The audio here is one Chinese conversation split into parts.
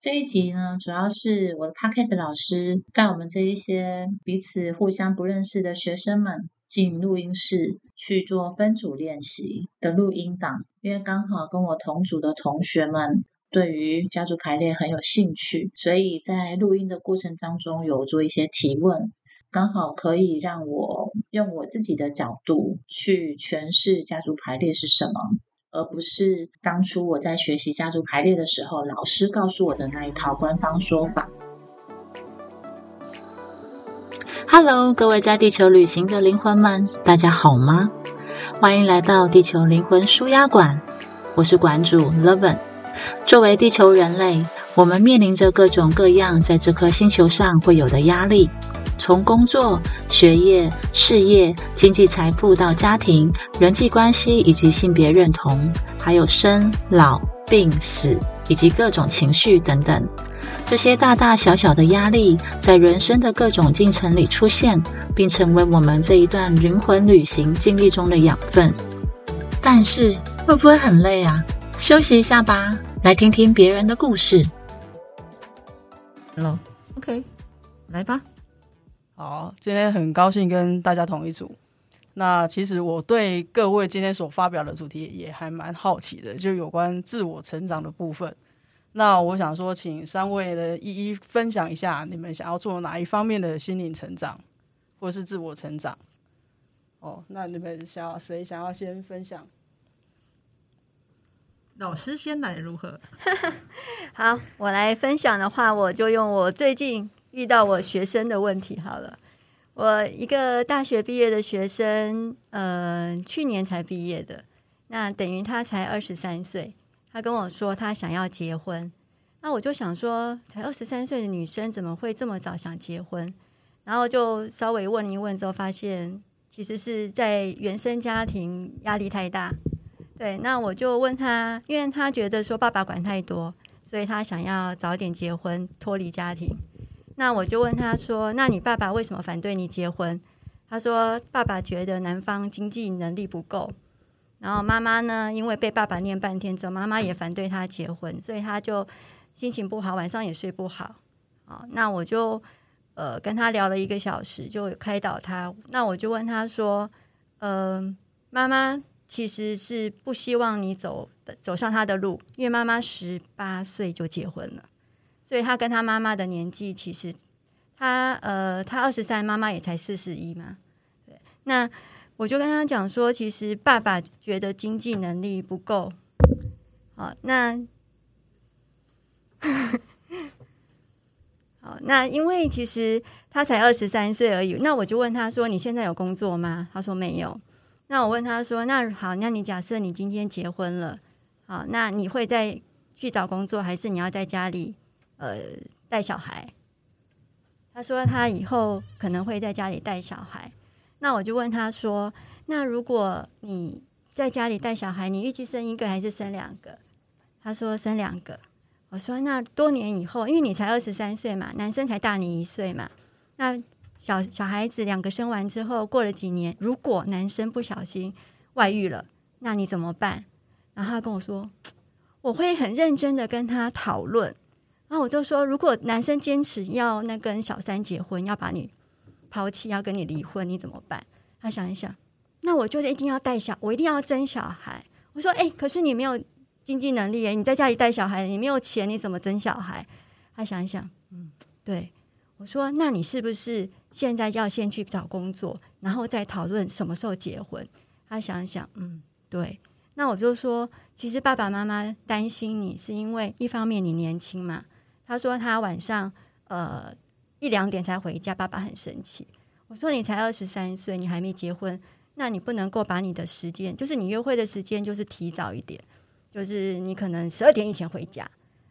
这一集呢，主要是我的 podcast 老师带我们这一些彼此互相不认识的学生们进录音室去做分组练习的录音档，因为刚好跟我同组的同学们对于家族排列很有兴趣，所以在录音的过程当中有做一些提问，刚好可以让我用我自己的角度去诠释家族排列是什么。而不是当初我在学习家族排列的时候，老师告诉我的那一套官方说法。Hello，各位在地球旅行的灵魂们，大家好吗？欢迎来到地球灵魂舒压馆，我是馆主 Leven。作为地球人类，我们面临着各种各样在这颗星球上会有的压力。从工作、学业、事业、经济财富到家庭、人际关系以及性别认同，还有生老病死以及各种情绪等等，这些大大小小的压力在人生的各种进程里出现，并成为我们这一段灵魂旅行经历中的养分。但是会不会很累啊？休息一下吧，来听听别人的故事。Hello，OK，来吧。好，今天很高兴跟大家同一组。那其实我对各位今天所发表的主题也还蛮好奇的，就有关自我成长的部分。那我想说，请三位的一一分享一下，你们想要做哪一方面的心灵成长，或者是自我成长？哦，那你们想要谁想要先分享？老师先来如何？好，我来分享的话，我就用我最近。遇到我学生的问题好了，我一个大学毕业的学生，呃，去年才毕业的，那等于他才二十三岁。他跟我说他想要结婚，那我就想说，才二十三岁的女生怎么会这么早想结婚？然后就稍微问一问之后，发现其实是在原生家庭压力太大。对，那我就问他，因为他觉得说爸爸管太多，所以他想要早点结婚，脱离家庭。那我就问他说：“那你爸爸为什么反对你结婚？”他说：“爸爸觉得男方经济能力不够，然后妈妈呢，因为被爸爸念半天之后，妈妈也反对他结婚，所以他就心情不好，晚上也睡不好。”啊，那我就呃跟他聊了一个小时，就开导他。那我就问他说：“呃，妈妈其实是不希望你走走上他的路，因为妈妈十八岁就结婚了。”所以他跟他妈妈的年纪，其实他呃，他二十三，妈妈也才四十一嘛。对，那我就跟他讲说，其实爸爸觉得经济能力不够。好，那好，那因为其实他才二十三岁而已。那我就问他说：“你现在有工作吗？”他说没有。那我问他说：“那好，那你假设你今天结婚了，好，那你会再去找工作，还是你要在家里？”呃，带小孩，他说他以后可能会在家里带小孩。那我就问他说：“那如果你在家里带小孩，你预计生一个还是生两个？”他说生两个。我说那多年以后，因为你才二十三岁嘛，男生才大你一岁嘛。那小小孩子两个生完之后，过了几年，如果男生不小心外遇了，那你怎么办？然后他跟我说：“ 我会很认真的跟他讨论。”然后我就说，如果男生坚持要那跟小三结婚，要把你抛弃，要跟你离婚，你怎么办？他想一想，那我就一定要带小，我一定要争小孩。我说，哎，可是你没有经济能力，哎，你在家里带小孩，你没有钱，你怎么争小孩？他想一想，嗯，对。我说，那你是不是现在要先去找工作，然后再讨论什么时候结婚？他想一想，嗯，对。那我就说，其实爸爸妈妈担心你，是因为一方面你年轻嘛。他说他晚上呃一两点才回家，爸爸很生气。我说你才二十三岁，你还没结婚，那你不能够把你的时间，就是你约会的时间，就是提早一点，就是你可能十二点以前回家。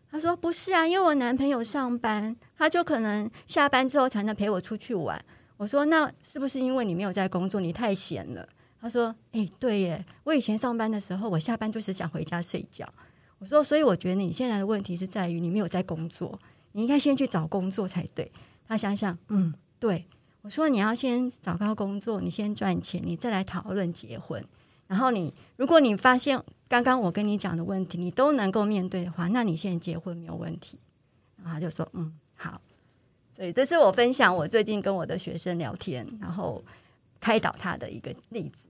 他说不是啊，因为我男朋友上班，他就可能下班之后才能陪我出去玩。我说那是不是因为你没有在工作，你太闲了？他说哎对耶，我以前上班的时候，我下班就是想回家睡觉。我说，所以我觉得你现在的问题是在于你没有在工作，你应该先去找工作才对。他想想，嗯，对。我说你要先找到工作，你先赚钱，你再来讨论结婚。然后你，如果你发现刚刚我跟你讲的问题你都能够面对的话，那你现在结婚没有问题。然后他就说嗯好，对，这是我分享我最近跟我的学生聊天，然后开导他的一个例子。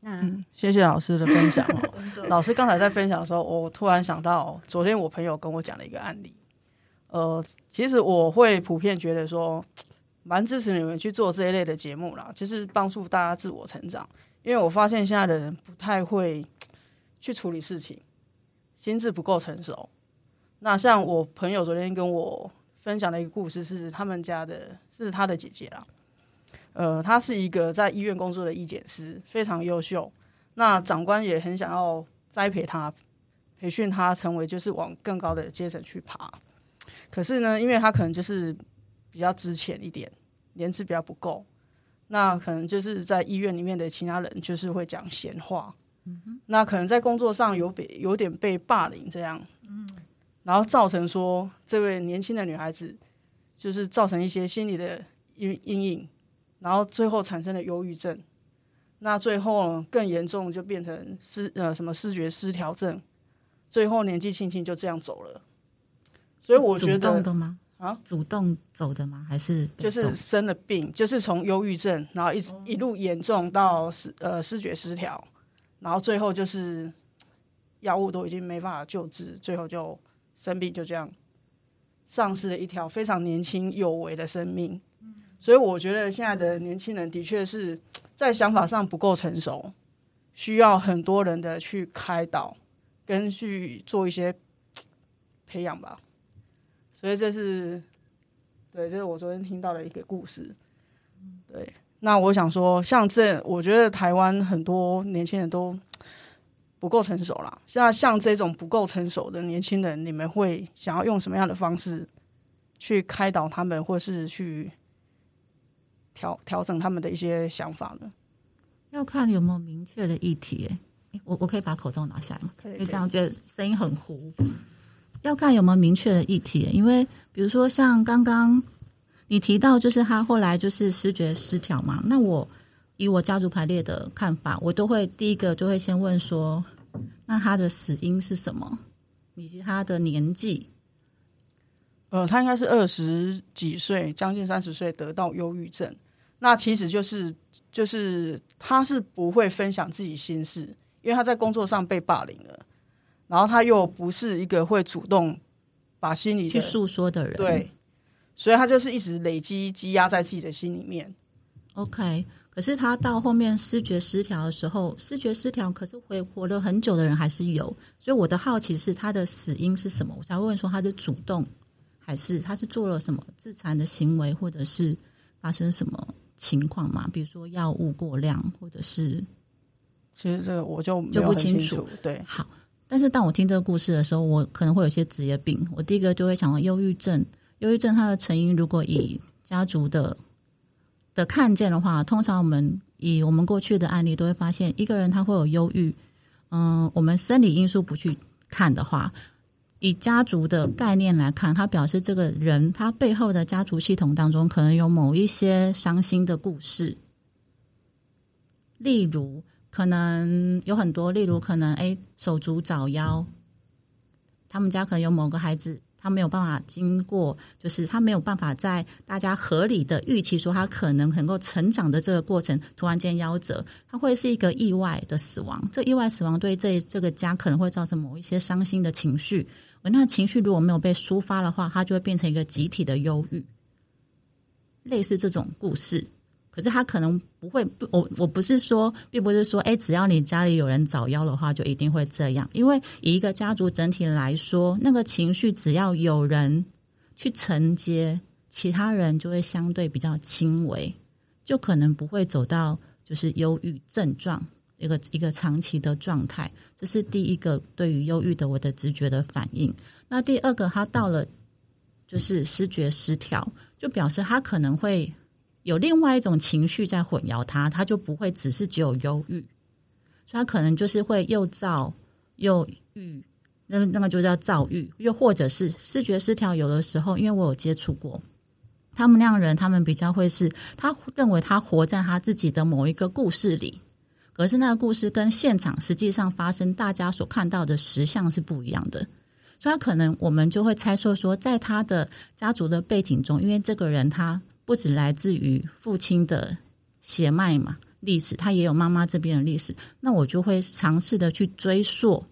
那、嗯，谢谢老师的分享哦。老师刚才在分享的时候，我突然想到，昨天我朋友跟我讲了一个案例。呃，其实我会普遍觉得说，蛮支持你们去做这一类的节目啦，就是帮助大家自我成长。因为我发现现在的人不太会 去处理事情，心智不够成熟。那像我朋友昨天跟我分享的一个故事，是他们家的，是他的姐姐啦。呃，他是一个在医院工作的医检师，非常优秀。那长官也很想要栽培他，培训他成为就是往更高的阶层去爬。可是呢，因为他可能就是比较之前一点，年资比较不够，那可能就是在医院里面的其他人就是会讲闲话。那可能在工作上有被有点被霸凌这样，嗯然后造成说这位年轻的女孩子就是造成一些心理的阴阴影。然后最后产生了忧郁症，那最后更严重就变成失呃什么视觉失调症，最后年纪轻轻就这样走了。所以我觉主动得的吗？啊，主动走的吗？还是就是生了病，就是从忧郁症，然后一直一路严重到视呃视觉失调，然后最后就是药物都已经没办法救治，最后就生病，就这样丧失了一条非常年轻有为的生命。所以我觉得现在的年轻人的确是在想法上不够成熟，需要很多人的去开导，跟去做一些培养吧。所以这是对，这是我昨天听到的一个故事。对，那我想说，像这，我觉得台湾很多年轻人都不够成熟啦。像像这种不够成熟的年轻人，你们会想要用什么样的方式去开导他们，或是去调调整他们的一些想法呢？要看有没有明确的议题、我我可以把口罩拿下来吗？可以因为这样觉得声音很糊。要看有没有明确的议题、欸因为比如说像刚刚你提到，就是他后来就是视觉失调嘛。那我以我家族排列的看法，我都会第一个就会先问说，那他的死因是什么，以及他的年纪。呃，他应该是二十几岁，将近三十岁得到忧郁症。那其实就是就是他是不会分享自己心事，因为他在工作上被霸凌了，然后他又不是一个会主动把心里去诉说的人，对，所以他就是一直累积积压在自己的心里面。OK，可是他到后面视觉失调的时候，视觉失调可是会活了很久的人还是有，所以我的好奇是他的死因是什么？我才会问说他是主动还是他是做了什么自残的行为，或者是发生什么情况嘛？比如说药物过量，或者是其实这个我就就不清楚对，好。但是当我听这个故事的时候，我可能会有些职业病。我第一个就会想到忧郁症，忧郁症它的成因如果以家族的的看见的话，通常我们以我们过去的案例都会发现，一个人他会有忧郁，嗯，我们生理因素不去看的话，以家族的概念来看，它表示这个人他背后的家族系统当中可能有某一些伤心的故事，例如可能有很多，例如可能哎手足早夭，他们家可能有某个孩子。他没有办法经过，就是他没有办法在大家合理的预期说他可能能够成长的这个过程，突然间夭折，他会是一个意外的死亡。这意外死亡对这这个家可能会造成某一些伤心的情绪，那情绪如果没有被抒发的话，它就会变成一个集体的忧郁，类似这种故事。可是他可能不会，不我我不是说，并不是说，哎，只要你家里有人早夭的话，就一定会这样。因为以一个家族整体来说，那个情绪只要有人去承接，其他人就会相对比较轻微，就可能不会走到就是忧郁症状一个一个长期的状态。这是第一个对于忧郁的我的直觉的反应。那第二个，他到了就是视觉失调，就表示他可能会。有另外一种情绪在混淆他，他就不会只是只有忧郁，所以他可能就是会又躁又郁，那那个就叫躁郁，又或者是视觉失调。有的时候，因为我有接触过他们那样人，他们比较会是，他认为他活在他自己的某一个故事里，可是那个故事跟现场实际上发生大家所看到的实相是不一样的，所以可能我们就会猜测说，在他的家族的背景中，因为这个人他不只来自于父亲的血脉嘛历史，他也有妈妈这边的历史，那我就会尝试的去追溯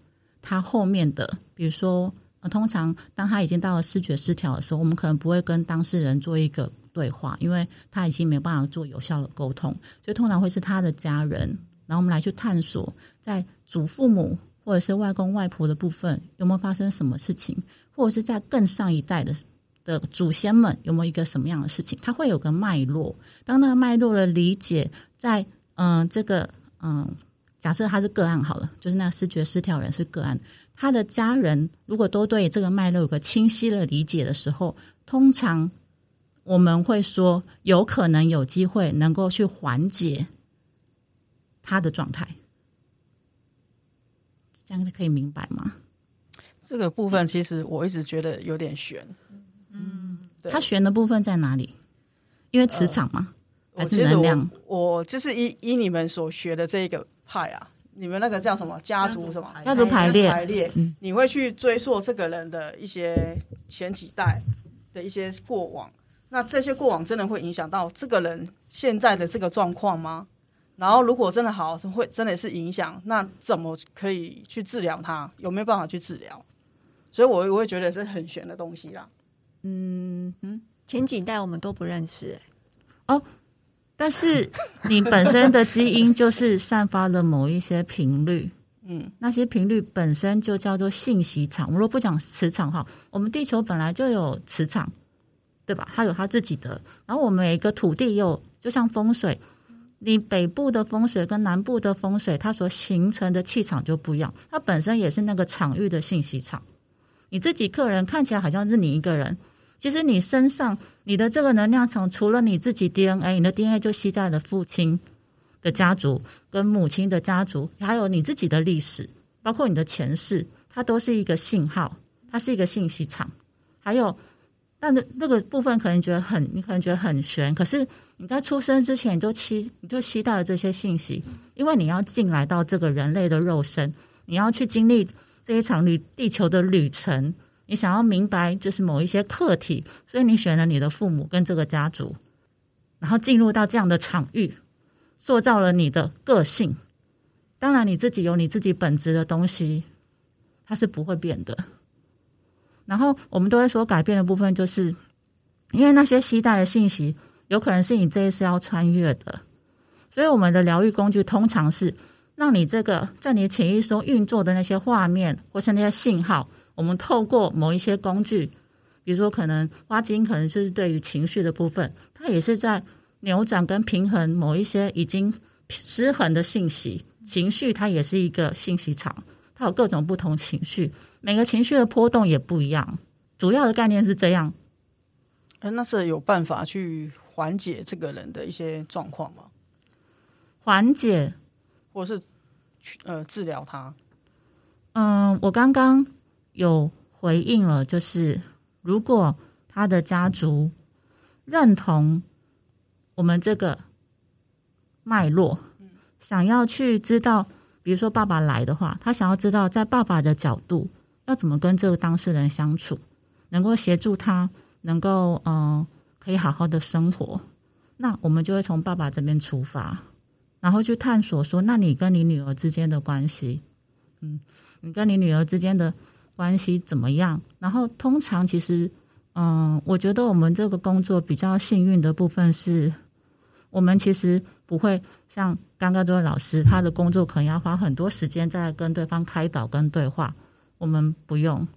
他后面的，比如说，通常当他已经到了视觉失调的时候，我们可能不会跟当事人做一个对话，因为他已经没有办法做有效的沟通，所以通常会是他的家人，然后我们来去探索在祖父母。或者是外公外婆的部分有没有发生什么事情，或者是在更上一代的的祖先们有没有一个什么样的事情？它会有个脉络。当那个脉络的理解，在嗯这个嗯假设他是个案好了，就是那视觉失调人是个案，他的家人如果都对这个脉络有个清晰的理解的时候，通常我们会说有可能有机会能够去缓解他的状态。这样子可以明白吗？这个部分其实我一直觉得有点悬。嗯，它悬的部分在哪里？因为磁场吗？还是能量？我就是依依你们所学的这个派啊，你们那个叫什么家族什么家族排列排列？你会去追溯这个人的一些前几代的一些过往，那这些过往真的会影响到这个人现在的这个状况吗？然后，如果真的好，会真的是影响，那怎么可以去治疗它？有没有办法去治疗？所以，我我会觉得是很玄的东西啦。嗯嗯，前几代我们都不认识哦，但是你本身的基因就是散发了某一些频率，嗯，那些频率本身就叫做信息场。我们如果不讲磁场哈，我们地球本来就有磁场，对吧？它有它自己的，然后我们每一个土地又就像风水。你北部的风水跟南部的风水，它所形成的气场就不一样。它本身也是那个场域的信息场。你自己个人看起来好像是你一个人，其实你身上你的这个能量场，除了你自己 DNA，你的 DNA 就吸在了父亲的家族跟母亲的家族，还有你自己的历史，包括你的前世，它都是一个信号，它是一个信息场。还有，但那那个部分可能觉得很，你可能觉得很悬，可是。你在出生之前，你就期你就期待了这些信息，因为你要进来到这个人类的肉身，你要去经历这一场旅地球的旅程，你想要明白就是某一些课题，所以你选了你的父母跟这个家族，然后进入到这样的场域，塑造了你的个性。当然，你自己有你自己本质的东西，它是不会变的。然后我们都会说改变的部分，就是因为那些期待的信息。有可能是你这一次要穿越的，所以我们的疗愈工具通常是让你这个在你潜意识中运作的那些画面或是那些信号，我们透过某一些工具，比如说可能花精，可能就是对于情绪的部分，它也是在扭转跟平衡某一些已经失衡的信息。情绪它也是一个信息场，它有各种不同情绪，每个情绪的波动也不一样。主要的概念是这样。哎，那是有办法去。缓解这个人的一些状况吗？缓解，或是去呃治疗他？嗯，我刚刚有回应了，就是如果他的家族认同我们这个脉络，想要去知道，比如说爸爸来的话，他想要知道在爸爸的角度要怎么跟这个当事人相处，能够协助他，能够嗯。可以好好的生活，那我们就会从爸爸这边出发，然后去探索说，那你跟你女儿之间的关系，嗯，你跟你女儿之间的关系怎么样？然后通常其实，嗯，我觉得我们这个工作比较幸运的部分是，我们其实不会像刚刚这位老师，他的工作可能要花很多时间在跟对方开导跟对话，我们不用，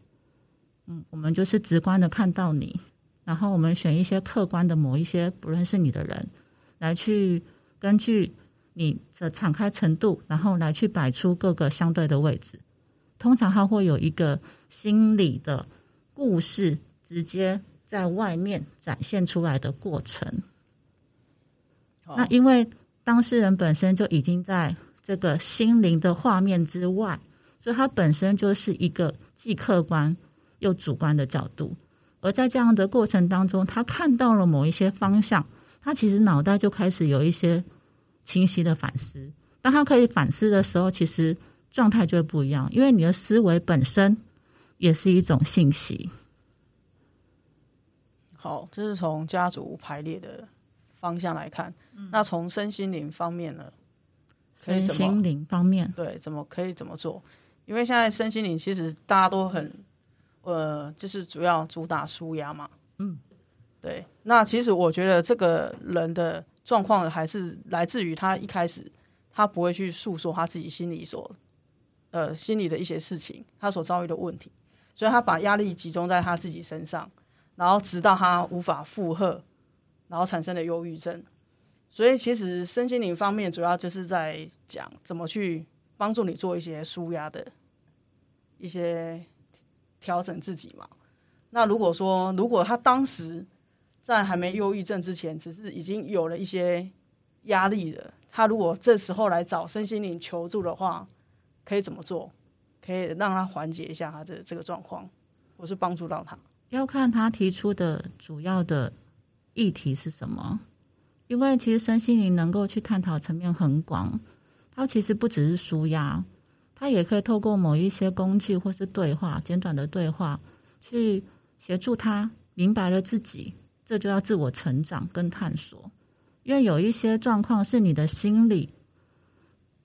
嗯，我们就是直观的看到你。然后我们选一些客观的某一些不认识你的人，来去根据你的敞开程度，然后来去摆出各个相对的位置。通常他会有一个心理的故事，直接在外面展现出来的过程。那因为当事人本身就已经在这个心灵的画面之外，所以它本身就是一个既客观又主观的角度。而在这样的过程当中，他看到了某一些方向，他其实脑袋就开始有一些清晰的反思。当他可以反思的时候，其实状态就会不一样，因为你的思维本身也是一种信息。好，这是从家族排列的方向来看。那从身心灵方面呢？可以身怎么心灵方面，对，怎么可以怎么做？因为现在身心灵其实大家都很，呃，就是主要主打舒压嘛。嗯，对。那其实我觉得这个人的状况还是来自于他一开始他不会去诉说他自己心里所，呃，心里的一些事情，他所遭遇的问题，所以他把压力集中在他自己身上，然后直到他无法负荷，然后产生了忧郁症。所以其实身心灵方面主要就是在讲怎么去帮助你做一些舒压的一些调整自己嘛。那如果说如果他当时在还没忧郁症之前，只是已经有了一些压力了，他如果这时候来找身心灵求助的话，可以怎么做？可以让他缓解一下他的这个状况，或是帮助到他。要看他提出的主要的议题是什么。因为其实身心灵能够去探讨层面很广，它其实不只是舒压，它也可以透过某一些工具或是对话，简短的对话，去协助他明白了自己，这就要自我成长跟探索。因为有一些状况是你的心理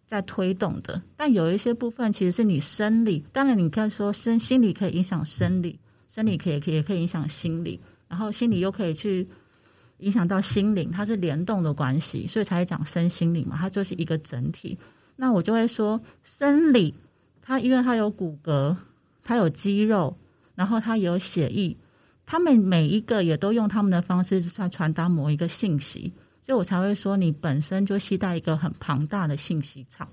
在推动的，但有一些部分其实是你生理。当然，你可以说身心理可以影响生理，生理可以可以也可以影响心理，然后心理又可以去。影响到心灵，它是联动的关系，所以才讲身心灵嘛，它就是一个整体。那我就会说，生理它因为它有骨骼，它有肌肉，然后它有血液，他们每一个也都用他们的方式在传达某一个信息，所以我才会说，你本身就携带一个很庞大的信息场。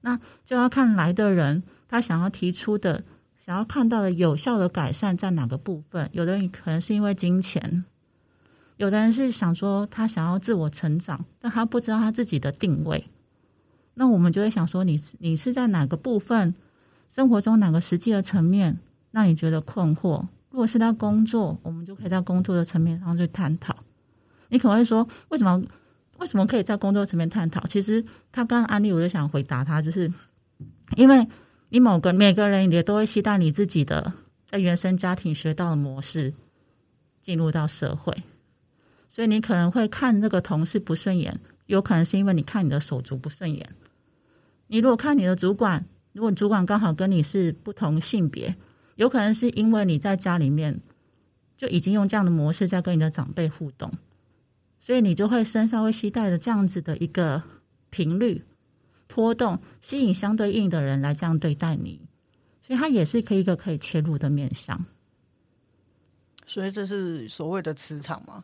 那就要看来的人他想要提出的、想要看到的有效的改善在哪个部分。有的人可能是因为金钱。有的人是想说他想要自我成长，但他不知道他自己的定位。那我们就会想说，你你是在哪个部分生活中哪个实际的层面让你觉得困惑？如果是在工作，我们就可以在工作的层面上去探讨。你可能会说，为什么为什么可以在工作层面探讨？其实他刚刚案例，我就想回答他，就是因为你某个每个人也都会期待你自己的在原生家庭学到的模式进入到社会。所以你可能会看那个同事不顺眼，有可能是因为你看你的手足不顺眼。你如果看你的主管，如果主管刚好跟你是不同性别，有可能是因为你在家里面就已经用这样的模式在跟你的长辈互动，所以你就会身上会携带着这样子的一个频率波动，吸引相对应的人来这样对待你。所以它也是可以一个可以切入的面向。所以这是所谓的磁场吗？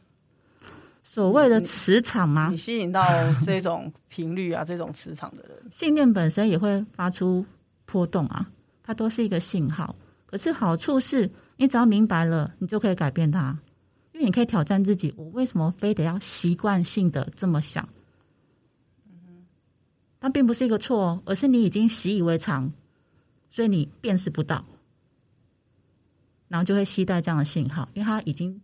所谓的磁场吗？你吸引到这种频率啊，这种磁场的人，信念本身也会发出波动啊，它都是一个信号。可是好处是你只要明白了，你就可以改变它，因为你可以挑战自己：我为什么非得要习惯性的这么想？嗯，它并不是一个错，而是你已经习以为常，所以你辨识不到，然后就会期待这样的信号，因为它已经。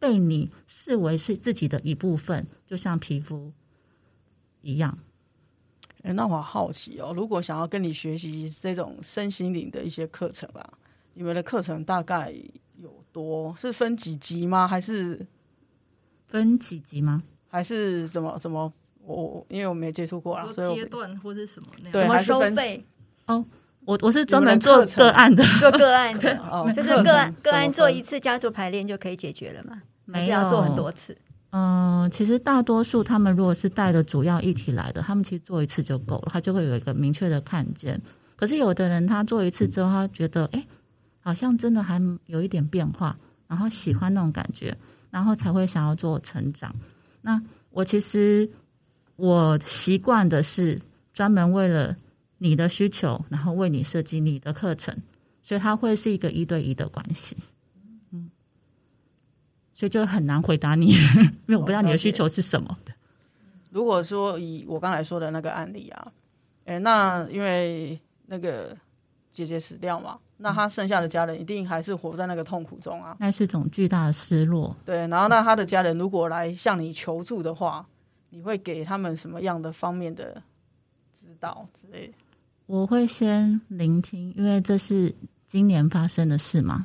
被你视为是自己的一部分，就像皮肤一样。哎，那我好奇哦，如果想要跟你学习这种身心灵的一些课程啊，你们的课程大概有多？是分几级吗？还是分几级吗？还是怎么怎么？我因为我没接触过啊，所以阶段或者什么那样？对，怎么收费？哦。我我是专门做个案的，做个案的，哦就是个案个案做一次家族排练就可以解决了嘛？没有要做很多次。嗯，其实大多数他们如果是带着主要议题来的，他们其实做一次就够了，他就会有一个明确的看见。可是有的人他做一次之后，他觉得哎，好像真的还有一点变化，然后喜欢那种感觉，然后才会想要做成长。那我其实我习惯的是专门为了。你的需求，然后为你设计你的课程，所以它会是一个一对一的关系，所以就很难回答你，因为我不知道你的需求是什么的。如果说以我刚才说的那个案例啊，哎，那因为那个姐姐死掉嘛，那她剩下的家人一定还是活在那个痛苦中啊，那是一种巨大的失落。对，然后那他的家人如果来向你求助的话，你会给他们什么样的方面的指导之类的？我会先聆听，因为这是今年发生的事嘛？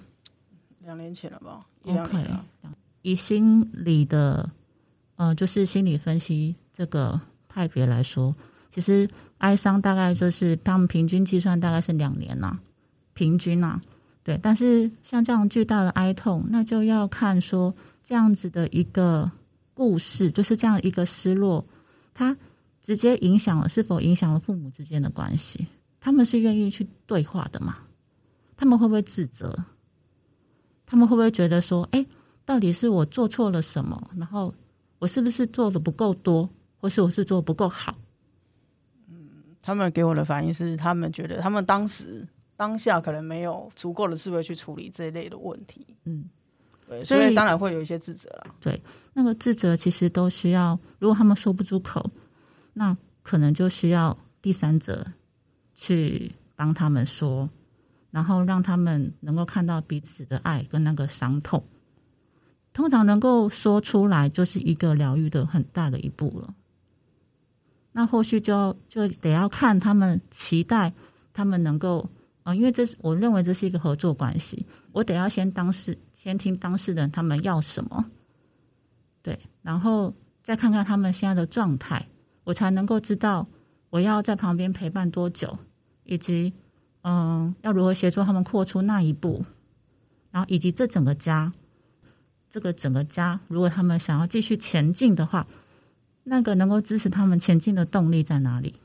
两年前了吧，一两年了。以心理的，呃，就是心理分析这个派别来说，其实哀伤大概就是他们平均计算大概是两年呐，平均呐，对。但是像这样巨大的哀痛，那就要看说这样子的一个故事，就是这样一个失落，它直接影响了是否影响了父母之间的关系？他们是愿意去对话的吗？他们会不会自责？他们会不会觉得说，哎？到底是我做错了什么？然后我是不是做的不够多，或是我是做不够好？嗯，他们给我的反应是，他们觉得他们当时当下可能没有足够的智慧去处理这一类的问题。嗯，对，所以当然会有一些自责了。对，那个自责其实都需要，如果他们说不出口，那可能就需要第三者去帮他们说，然后让他们能够看到彼此的爱跟那个伤痛。通常能够说出来，就是一个疗愈的很大的一步了。那后续就就得要看他们期待，他们能够啊，因为这是我认为这是一个合作关系，我得要先当事，先听当事人他们要什么，对，然后再看看他们现在的状态，我才能够知道我要在旁边陪伴多久，以及嗯，要如何协助他们扩出那一步，然后以及这整个家。这个整个家，如果他们想要继续前进的话，那个能够支持他们前进的动力在哪里？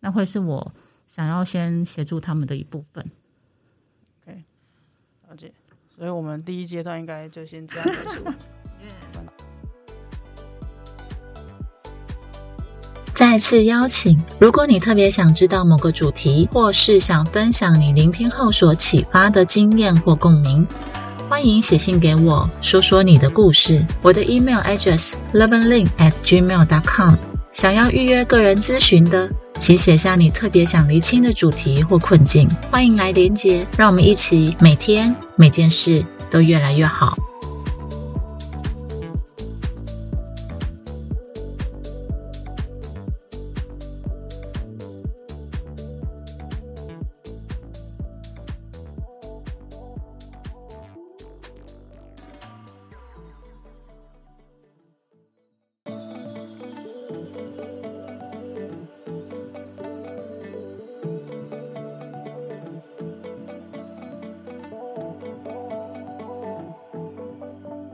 那会是我想要先协助他们的一部分。OK，了解。所以我们第一阶段应该就先这样结束。再次邀请，如果你特别想知道某个主题，或是想分享你聆听后所启发的经验或共鸣。欢迎写信给我，说说你的故事。我的 email address loveandlin at gmail dot com。想要预约个人咨询的，请写下你特别想厘清的主题或困境。欢迎来连接，让我们一起每天每件事都越来越好。